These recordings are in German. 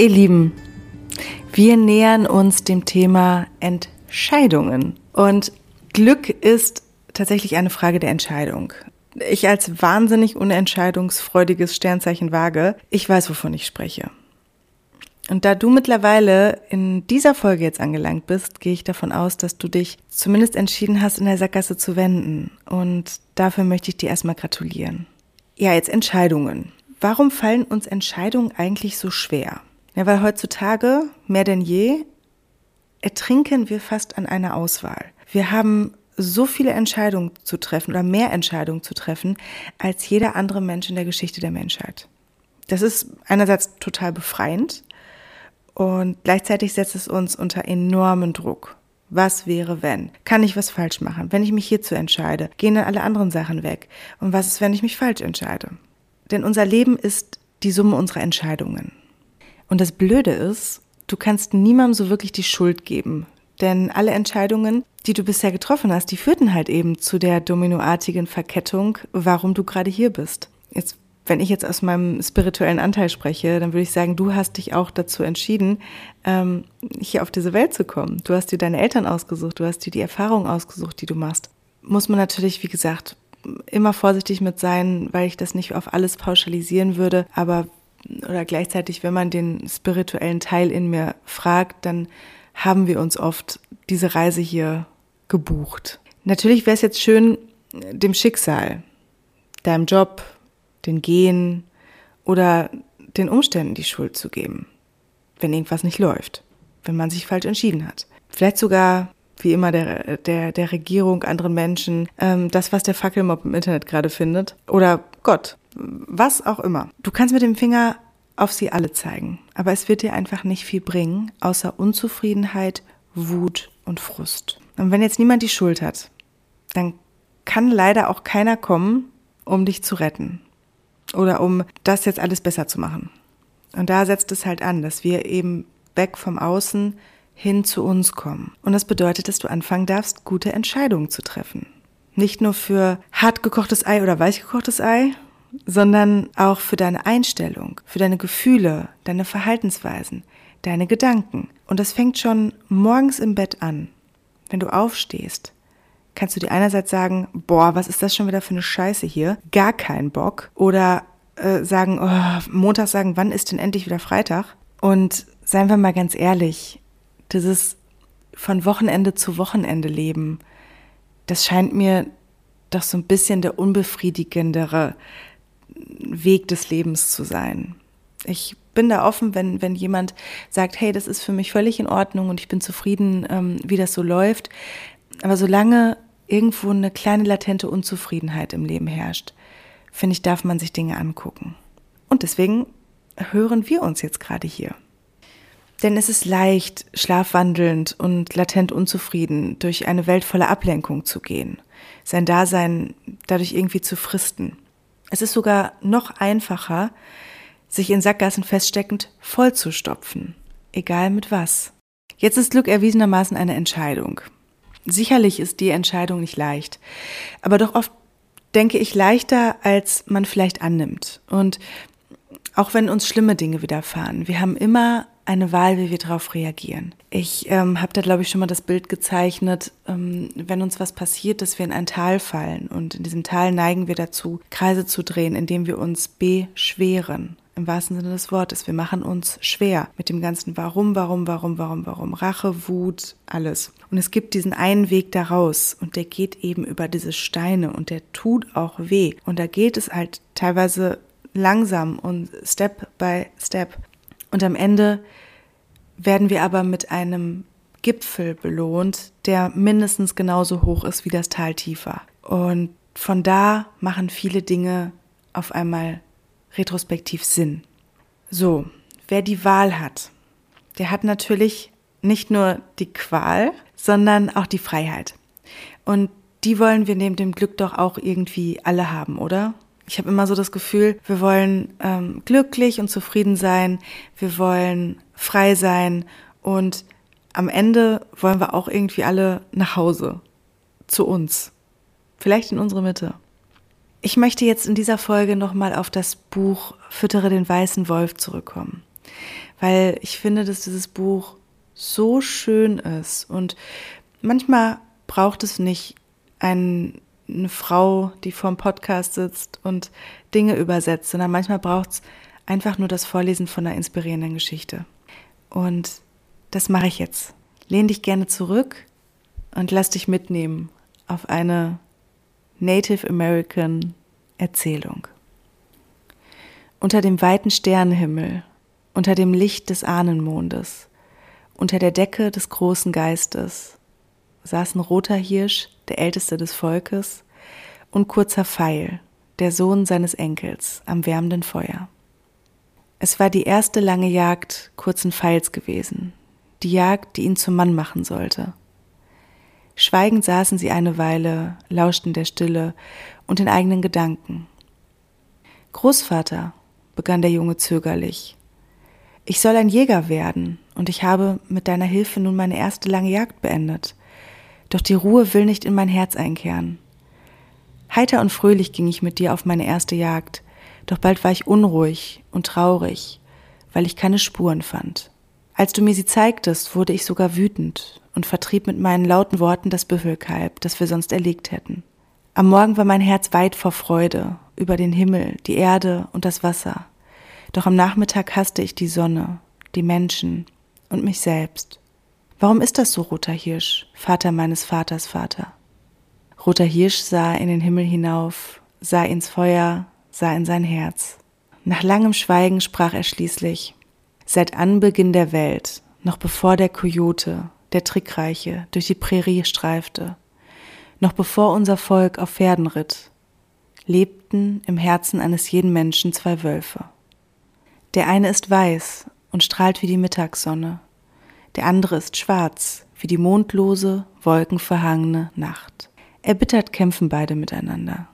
Ihr Lieben, wir nähern uns dem Thema Entscheidungen. Und Glück ist tatsächlich eine Frage der Entscheidung. Ich als wahnsinnig unentscheidungsfreudiges Sternzeichen wage, ich weiß, wovon ich spreche. Und da du mittlerweile in dieser Folge jetzt angelangt bist, gehe ich davon aus, dass du dich zumindest entschieden hast, in der Sackgasse zu wenden. Und dafür möchte ich dir erstmal gratulieren. Ja, jetzt Entscheidungen. Warum fallen uns Entscheidungen eigentlich so schwer? Ja, weil heutzutage mehr denn je ertrinken wir fast an einer Auswahl. Wir haben so viele Entscheidungen zu treffen oder mehr Entscheidungen zu treffen als jeder andere Mensch in der Geschichte der Menschheit. Das ist einerseits total befreiend, und gleichzeitig setzt es uns unter enormen Druck. Was wäre, wenn? Kann ich was falsch machen? Wenn ich mich hierzu entscheide, gehen dann alle anderen Sachen weg. Und was ist, wenn ich mich falsch entscheide? Denn unser Leben ist die Summe unserer Entscheidungen. Und das Blöde ist, du kannst niemandem so wirklich die Schuld geben. Denn alle Entscheidungen, die du bisher getroffen hast, die führten halt eben zu der dominoartigen Verkettung, warum du gerade hier bist. Jetzt wenn ich jetzt aus meinem spirituellen Anteil spreche, dann würde ich sagen, du hast dich auch dazu entschieden, ähm, hier auf diese Welt zu kommen. Du hast dir deine Eltern ausgesucht, du hast dir die Erfahrung ausgesucht, die du machst. Muss man natürlich, wie gesagt, immer vorsichtig mit sein, weil ich das nicht auf alles pauschalisieren würde, aber oder gleichzeitig, wenn man den spirituellen Teil in mir fragt, dann haben wir uns oft diese Reise hier gebucht. Natürlich wäre es jetzt schön, dem Schicksal, deinem Job, den Gehen oder den Umständen die Schuld zu geben, wenn irgendwas nicht läuft, wenn man sich falsch entschieden hat. Vielleicht sogar, wie immer, der, der, der Regierung, anderen Menschen, ähm, das, was der Fackelmob im Internet gerade findet. Oder Gott, was auch immer. Du kannst mit dem Finger auf sie alle zeigen, aber es wird dir einfach nicht viel bringen, außer Unzufriedenheit, Wut und Frust. Und wenn jetzt niemand die Schuld hat, dann kann leider auch keiner kommen, um dich zu retten oder um das jetzt alles besser zu machen. Und da setzt es halt an, dass wir eben weg vom Außen hin zu uns kommen. Und das bedeutet, dass du anfangen darfst, gute Entscheidungen zu treffen. Nicht nur für hart gekochtes Ei oder weich gekochtes Ei, sondern auch für deine Einstellung, für deine Gefühle, deine Verhaltensweisen, deine Gedanken. Und das fängt schon morgens im Bett an. Wenn du aufstehst, kannst du dir einerseits sagen, boah, was ist das schon wieder für eine Scheiße hier? Gar keinen Bock. Oder äh, sagen, oh, Montag sagen, wann ist denn endlich wieder Freitag? Und seien wir mal ganz ehrlich, dieses von Wochenende zu Wochenende leben, das scheint mir doch so ein bisschen der unbefriedigendere Weg des Lebens zu sein. Ich bin da offen, wenn, wenn jemand sagt, hey, das ist für mich völlig in Ordnung und ich bin zufrieden, ähm, wie das so läuft. Aber solange irgendwo eine kleine latente Unzufriedenheit im Leben herrscht, finde ich, darf man sich Dinge angucken. Und deswegen hören wir uns jetzt gerade hier. Denn es ist leicht, schlafwandelnd und latent unzufrieden durch eine Welt voller Ablenkung zu gehen, sein Dasein dadurch irgendwie zu fristen. Es ist sogar noch einfacher, sich in Sackgassen feststeckend vollzustopfen, egal mit was. Jetzt ist Glück erwiesenermaßen eine Entscheidung. Sicherlich ist die Entscheidung nicht leicht, aber doch oft denke ich leichter, als man vielleicht annimmt. Und auch wenn uns schlimme Dinge widerfahren, wir haben immer eine Wahl, wie wir darauf reagieren. Ich ähm, habe da, glaube ich, schon mal das Bild gezeichnet, ähm, wenn uns was passiert, dass wir in ein Tal fallen. Und in diesem Tal neigen wir dazu, Kreise zu drehen, indem wir uns beschweren im wahrsten Sinne des Wortes. Wir machen uns schwer mit dem ganzen Warum, Warum, Warum, Warum, Warum, Rache, Wut, alles. Und es gibt diesen einen Weg daraus und der geht eben über diese Steine und der tut auch weh. Und da geht es halt teilweise langsam und Step by Step. Und am Ende werden wir aber mit einem Gipfel belohnt, der mindestens genauso hoch ist wie das Tal tiefer. Und von da machen viele Dinge auf einmal retrospektiv Sinn. So, wer die Wahl hat, der hat natürlich nicht nur die Qual, sondern auch die Freiheit. Und die wollen wir neben dem Glück doch auch irgendwie alle haben, oder? Ich habe immer so das Gefühl, wir wollen ähm, glücklich und zufrieden sein, wir wollen frei sein und am Ende wollen wir auch irgendwie alle nach Hause, zu uns, vielleicht in unsere Mitte. Ich möchte jetzt in dieser Folge nochmal auf das Buch Füttere den weißen Wolf zurückkommen. weil ich finde, dass dieses Buch so schön ist und manchmal braucht es nicht ein, eine Frau, die vorm Podcast sitzt und Dinge übersetzt, sondern manchmal braucht es einfach nur das Vorlesen von einer inspirierenden Geschichte. Und das mache ich jetzt. Lehn dich gerne zurück und lass dich mitnehmen auf eine Native American Erzählung. Unter dem weiten Sternenhimmel, unter dem Licht des Ahnenmondes, unter der Decke des großen Geistes saßen roter Hirsch, der älteste des Volkes, und kurzer Pfeil, der Sohn seines Enkels, am wärmenden Feuer. Es war die erste lange Jagd kurzen Pfeils gewesen, die Jagd, die ihn zum Mann machen sollte. Schweigend saßen sie eine Weile, lauschten der Stille und den eigenen Gedanken. Großvater, begann der Junge zögerlich, ich soll ein Jäger werden, und ich habe mit deiner Hilfe nun meine erste lange Jagd beendet. Doch die Ruhe will nicht in mein Herz einkehren. Heiter und fröhlich ging ich mit dir auf meine erste Jagd, doch bald war ich unruhig und traurig, weil ich keine Spuren fand. Als du mir sie zeigtest, wurde ich sogar wütend und vertrieb mit meinen lauten Worten das Büffelkalb, das wir sonst erlegt hätten. Am Morgen war mein Herz weit vor Freude über den Himmel, die Erde und das Wasser. Doch am Nachmittag hasste ich die Sonne, die Menschen und mich selbst. Warum ist das so, roter Hirsch, Vater meines Vaters Vater? Roter Hirsch sah in den Himmel hinauf, sah ins Feuer, sah in sein Herz. Nach langem Schweigen sprach er schließlich, Seit Anbeginn der Welt, noch bevor der Kojote, der Trickreiche, durch die Prärie streifte, noch bevor unser Volk auf Pferden ritt, lebten im Herzen eines jeden Menschen zwei Wölfe. Der eine ist weiß und strahlt wie die Mittagssonne, der andere ist schwarz wie die mondlose, wolkenverhangene Nacht. Erbittert kämpfen beide miteinander.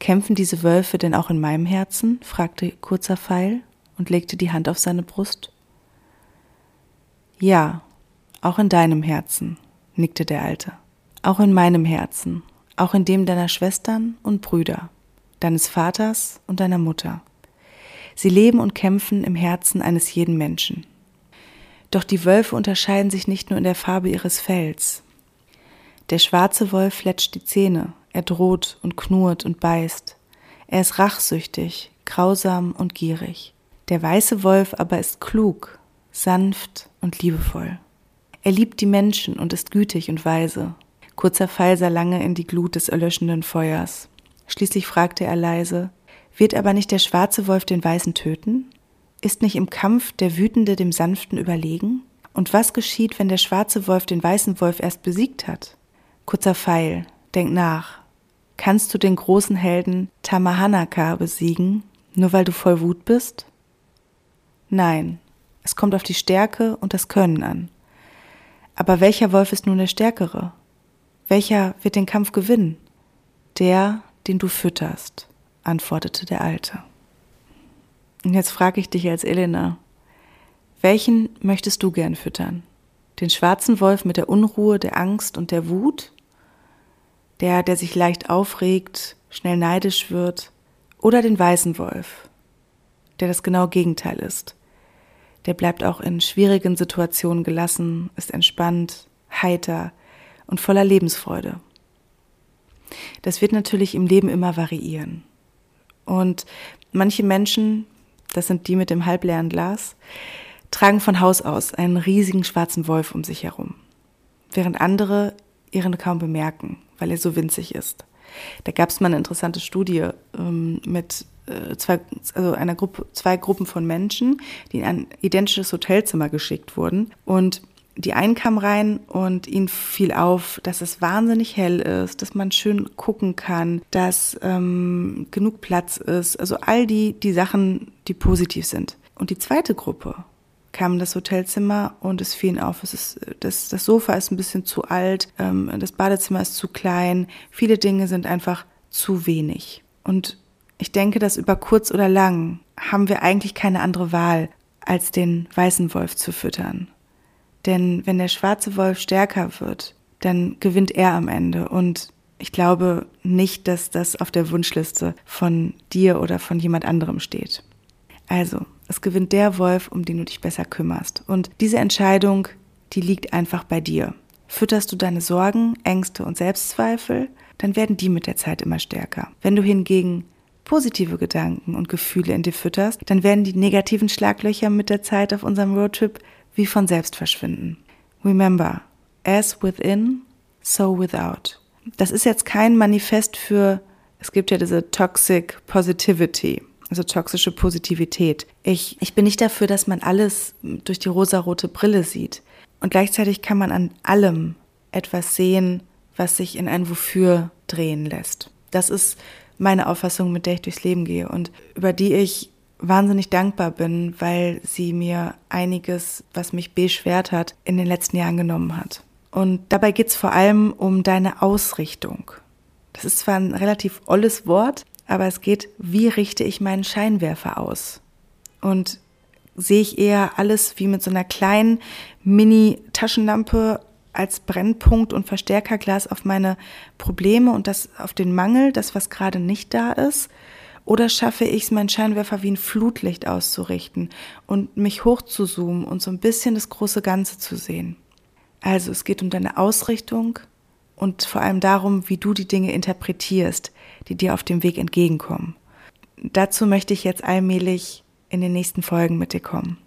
Kämpfen diese Wölfe denn auch in meinem Herzen? fragte kurzer Pfeil und legte die Hand auf seine Brust. Ja, auch in deinem Herzen, nickte der Alte. Auch in meinem Herzen, auch in dem deiner Schwestern und Brüder, deines Vaters und deiner Mutter. Sie leben und kämpfen im Herzen eines jeden Menschen. Doch die Wölfe unterscheiden sich nicht nur in der Farbe ihres Fells. Der schwarze Wolf fletscht die Zähne, er droht und knurrt und beißt. Er ist rachsüchtig, grausam und gierig. Der weiße Wolf aber ist klug, sanft und liebevoll. Er liebt die Menschen und ist gütig und weise. Kurzer Pfeil sah lange in die Glut des erlöschenden Feuers. Schließlich fragte er leise, wird aber nicht der schwarze Wolf den Weißen töten? Ist nicht im Kampf der Wütende dem Sanften überlegen? Und was geschieht, wenn der schwarze Wolf den weißen Wolf erst besiegt hat? Kurzer Pfeil, denk nach. Kannst du den großen Helden Tamahanaka besiegen, nur weil du voll Wut bist? Nein, es kommt auf die Stärke und das Können an. Aber welcher Wolf ist nun der Stärkere? Welcher wird den Kampf gewinnen? Der, den du fütterst, antwortete der Alte. Und jetzt frage ich dich als Elena, welchen möchtest du gern füttern? Den schwarzen Wolf mit der Unruhe, der Angst und der Wut? Der, der sich leicht aufregt, schnell neidisch wird? Oder den weißen Wolf, der das genau Gegenteil ist? der bleibt auch in schwierigen Situationen gelassen, ist entspannt, heiter und voller Lebensfreude. Das wird natürlich im Leben immer variieren. Und manche Menschen, das sind die mit dem halbleeren Glas, tragen von Haus aus einen riesigen schwarzen Wolf um sich herum, während andere ihren kaum bemerken, weil er so winzig ist. Da gab es mal eine interessante Studie ähm, mit äh, zwei, also einer Gruppe, zwei Gruppen von Menschen, die in ein identisches Hotelzimmer geschickt wurden. Und die einen kamen rein und ihnen fiel auf, dass es wahnsinnig hell ist, dass man schön gucken kann, dass ähm, genug Platz ist. Also all die, die Sachen, die positiv sind. Und die zweite Gruppe kam in das Hotelzimmer und es fiel ihnen auf, es ist, das, das Sofa ist ein bisschen zu alt, ähm, das Badezimmer ist zu klein, viele Dinge sind einfach zu wenig. Und ich denke, dass über kurz oder lang haben wir eigentlich keine andere Wahl, als den weißen Wolf zu füttern. Denn wenn der schwarze Wolf stärker wird, dann gewinnt er am Ende. Und ich glaube nicht, dass das auf der Wunschliste von dir oder von jemand anderem steht. Also, Es gewinnt der Wolf, um den du dich besser kümmerst. Und diese Entscheidung, die liegt einfach bei dir. Fütterst du deine Sorgen, Ängste und Selbstzweifel, dann werden die mit der Zeit immer stärker. Wenn du hingegen positive Gedanken und Gefühle in dir fütterst, dann werden die negativen Schlaglöcher mit der Zeit auf unserem Roadtrip wie von selbst verschwinden. Remember, as within, so without. Das ist jetzt kein Manifest für, es gibt ja diese Toxic Positivity also toxische Positivität. Ich, ich bin nicht dafür, dass man alles durch die rosarote Brille sieht. Und gleichzeitig kann man an allem etwas sehen, was sich in ein Wofür drehen lässt. Das ist meine Auffassung, mit der ich durchs Leben gehe und über die ich wahnsinnig dankbar bin, weil sie mir einiges, was mich beschwert hat, in den letzten Jahren genommen hat. Und dabei geht es vor allem um deine Ausrichtung. Das ist zwar ein relativ olles Wort, aber es geht, wie richte ich meinen Scheinwerfer aus? Und sehe ich eher alles wie mit so einer kleinen Mini-Taschenlampe als Brennpunkt und Verstärkerglas auf meine Probleme und das auf den Mangel, das was gerade nicht da ist? Oder schaffe ich es, meinen Scheinwerfer wie ein Flutlicht auszurichten und mich hochzuzoomen und so ein bisschen das große Ganze zu sehen? Also es geht um deine Ausrichtung und vor allem darum, wie du die Dinge interpretierst, die dir auf dem Weg entgegenkommen. Dazu möchte ich jetzt allmählich in den nächsten Folgen mit dir kommen.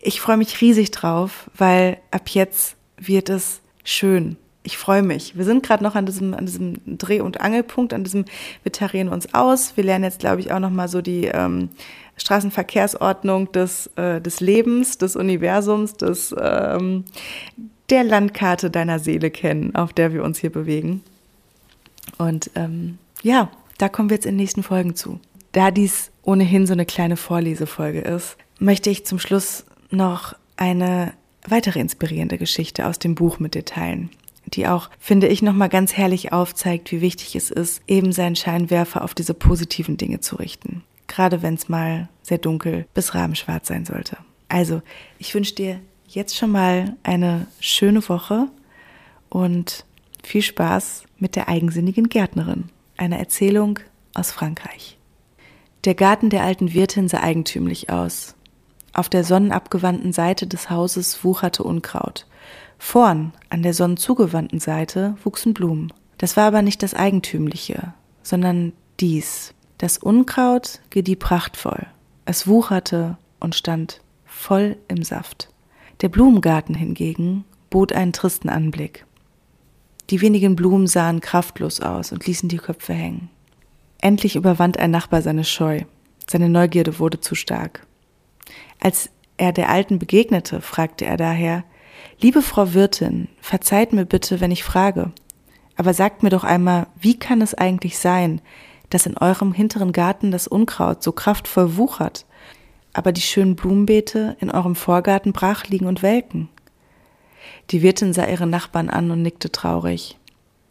Ich freue mich riesig drauf, weil ab jetzt wird es schön. Ich freue mich. Wir sind gerade noch an diesem, an diesem Dreh- und Angelpunkt, an diesem, wir tarieren uns aus. Wir lernen jetzt, glaube ich, auch nochmal so die ähm, Straßenverkehrsordnung des, äh, des Lebens, des Universums, des, ähm, der Landkarte deiner Seele kennen, auf der wir uns hier bewegen. Und ähm, ja, da kommen wir jetzt in den nächsten Folgen zu. Da dies ohnehin so eine kleine Vorlesefolge ist, möchte ich zum Schluss noch eine weitere inspirierende Geschichte aus dem Buch mit dir teilen, die auch, finde ich, nochmal ganz herrlich aufzeigt, wie wichtig es ist, eben seinen Scheinwerfer auf diese positiven Dinge zu richten. Gerade wenn es mal sehr dunkel bis rabenschwarz sein sollte. Also, ich wünsche dir jetzt schon mal eine schöne Woche und viel Spaß mit der eigensinnigen Gärtnerin. Eine Erzählung aus Frankreich. Der Garten der alten Wirtin sah eigentümlich aus. Auf der sonnenabgewandten Seite des Hauses wucherte Unkraut. Vorn, an der sonnenzugewandten Seite, wuchsen Blumen. Das war aber nicht das Eigentümliche, sondern dies. Das Unkraut gedieh prachtvoll. Es wucherte und stand voll im Saft. Der Blumengarten hingegen bot einen tristen Anblick. Die wenigen Blumen sahen kraftlos aus und ließen die Köpfe hängen. Endlich überwand ein Nachbar seine Scheu. Seine Neugierde wurde zu stark. Als er der Alten begegnete, fragte er daher, Liebe Frau Wirtin, verzeiht mir bitte, wenn ich frage, aber sagt mir doch einmal, wie kann es eigentlich sein, dass in eurem hinteren Garten das Unkraut so kraftvoll wuchert, aber die schönen Blumenbeete in eurem Vorgarten brach liegen und welken? Die Wirtin sah ihre Nachbarn an und nickte traurig.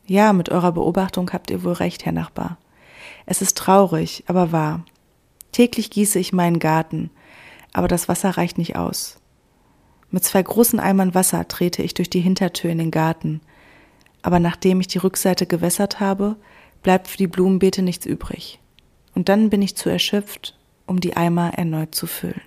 Ja, mit eurer Beobachtung habt ihr wohl recht, Herr Nachbar. Es ist traurig, aber wahr. Täglich gieße ich meinen Garten, aber das Wasser reicht nicht aus. Mit zwei großen Eimern Wasser trete ich durch die Hintertür in den Garten, aber nachdem ich die Rückseite gewässert habe, bleibt für die Blumenbeete nichts übrig. Und dann bin ich zu erschöpft, um die Eimer erneut zu füllen.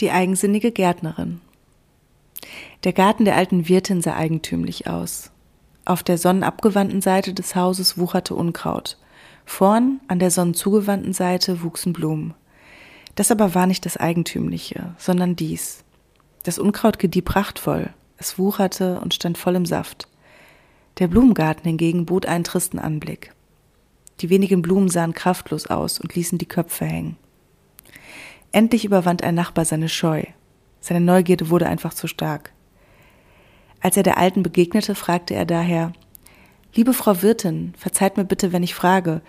Die eigensinnige Gärtnerin. Der Garten der alten Wirtin sah eigentümlich aus. Auf der sonnenabgewandten Seite des Hauses wucherte Unkraut. Vorn, an der sonnenzugewandten Seite, wuchsen Blumen. Das aber war nicht das Eigentümliche, sondern dies. Das Unkraut gedieh prachtvoll, es wucherte und stand voll im Saft. Der Blumengarten hingegen bot einen tristen Anblick. Die wenigen Blumen sahen kraftlos aus und ließen die Köpfe hängen. Endlich überwand ein Nachbar seine Scheu. Seine Neugierde wurde einfach zu stark. Als er der Alten begegnete, fragte er daher, Liebe Frau Wirtin, verzeiht mir bitte, wenn ich frage,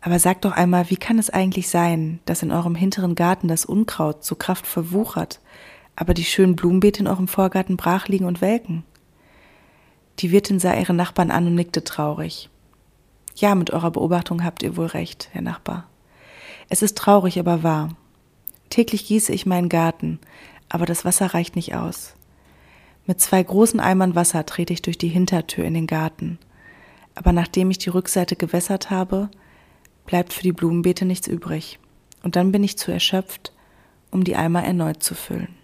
aber sagt doch einmal, wie kann es eigentlich sein, dass in eurem hinteren Garten das Unkraut so kraftvoll wuchert, aber die schönen Blumenbeete in eurem Vorgarten brach liegen und welken? Die Wirtin sah ihre Nachbarn an und nickte traurig. Ja, mit eurer Beobachtung habt ihr wohl recht, Herr Nachbar. Es ist traurig, aber wahr. Täglich gieße ich meinen Garten, aber das Wasser reicht nicht aus. Mit zwei großen Eimern Wasser trete ich durch die Hintertür in den Garten. Aber nachdem ich die Rückseite gewässert habe, bleibt für die Blumenbeete nichts übrig. Und dann bin ich zu erschöpft, um die Eimer erneut zu füllen.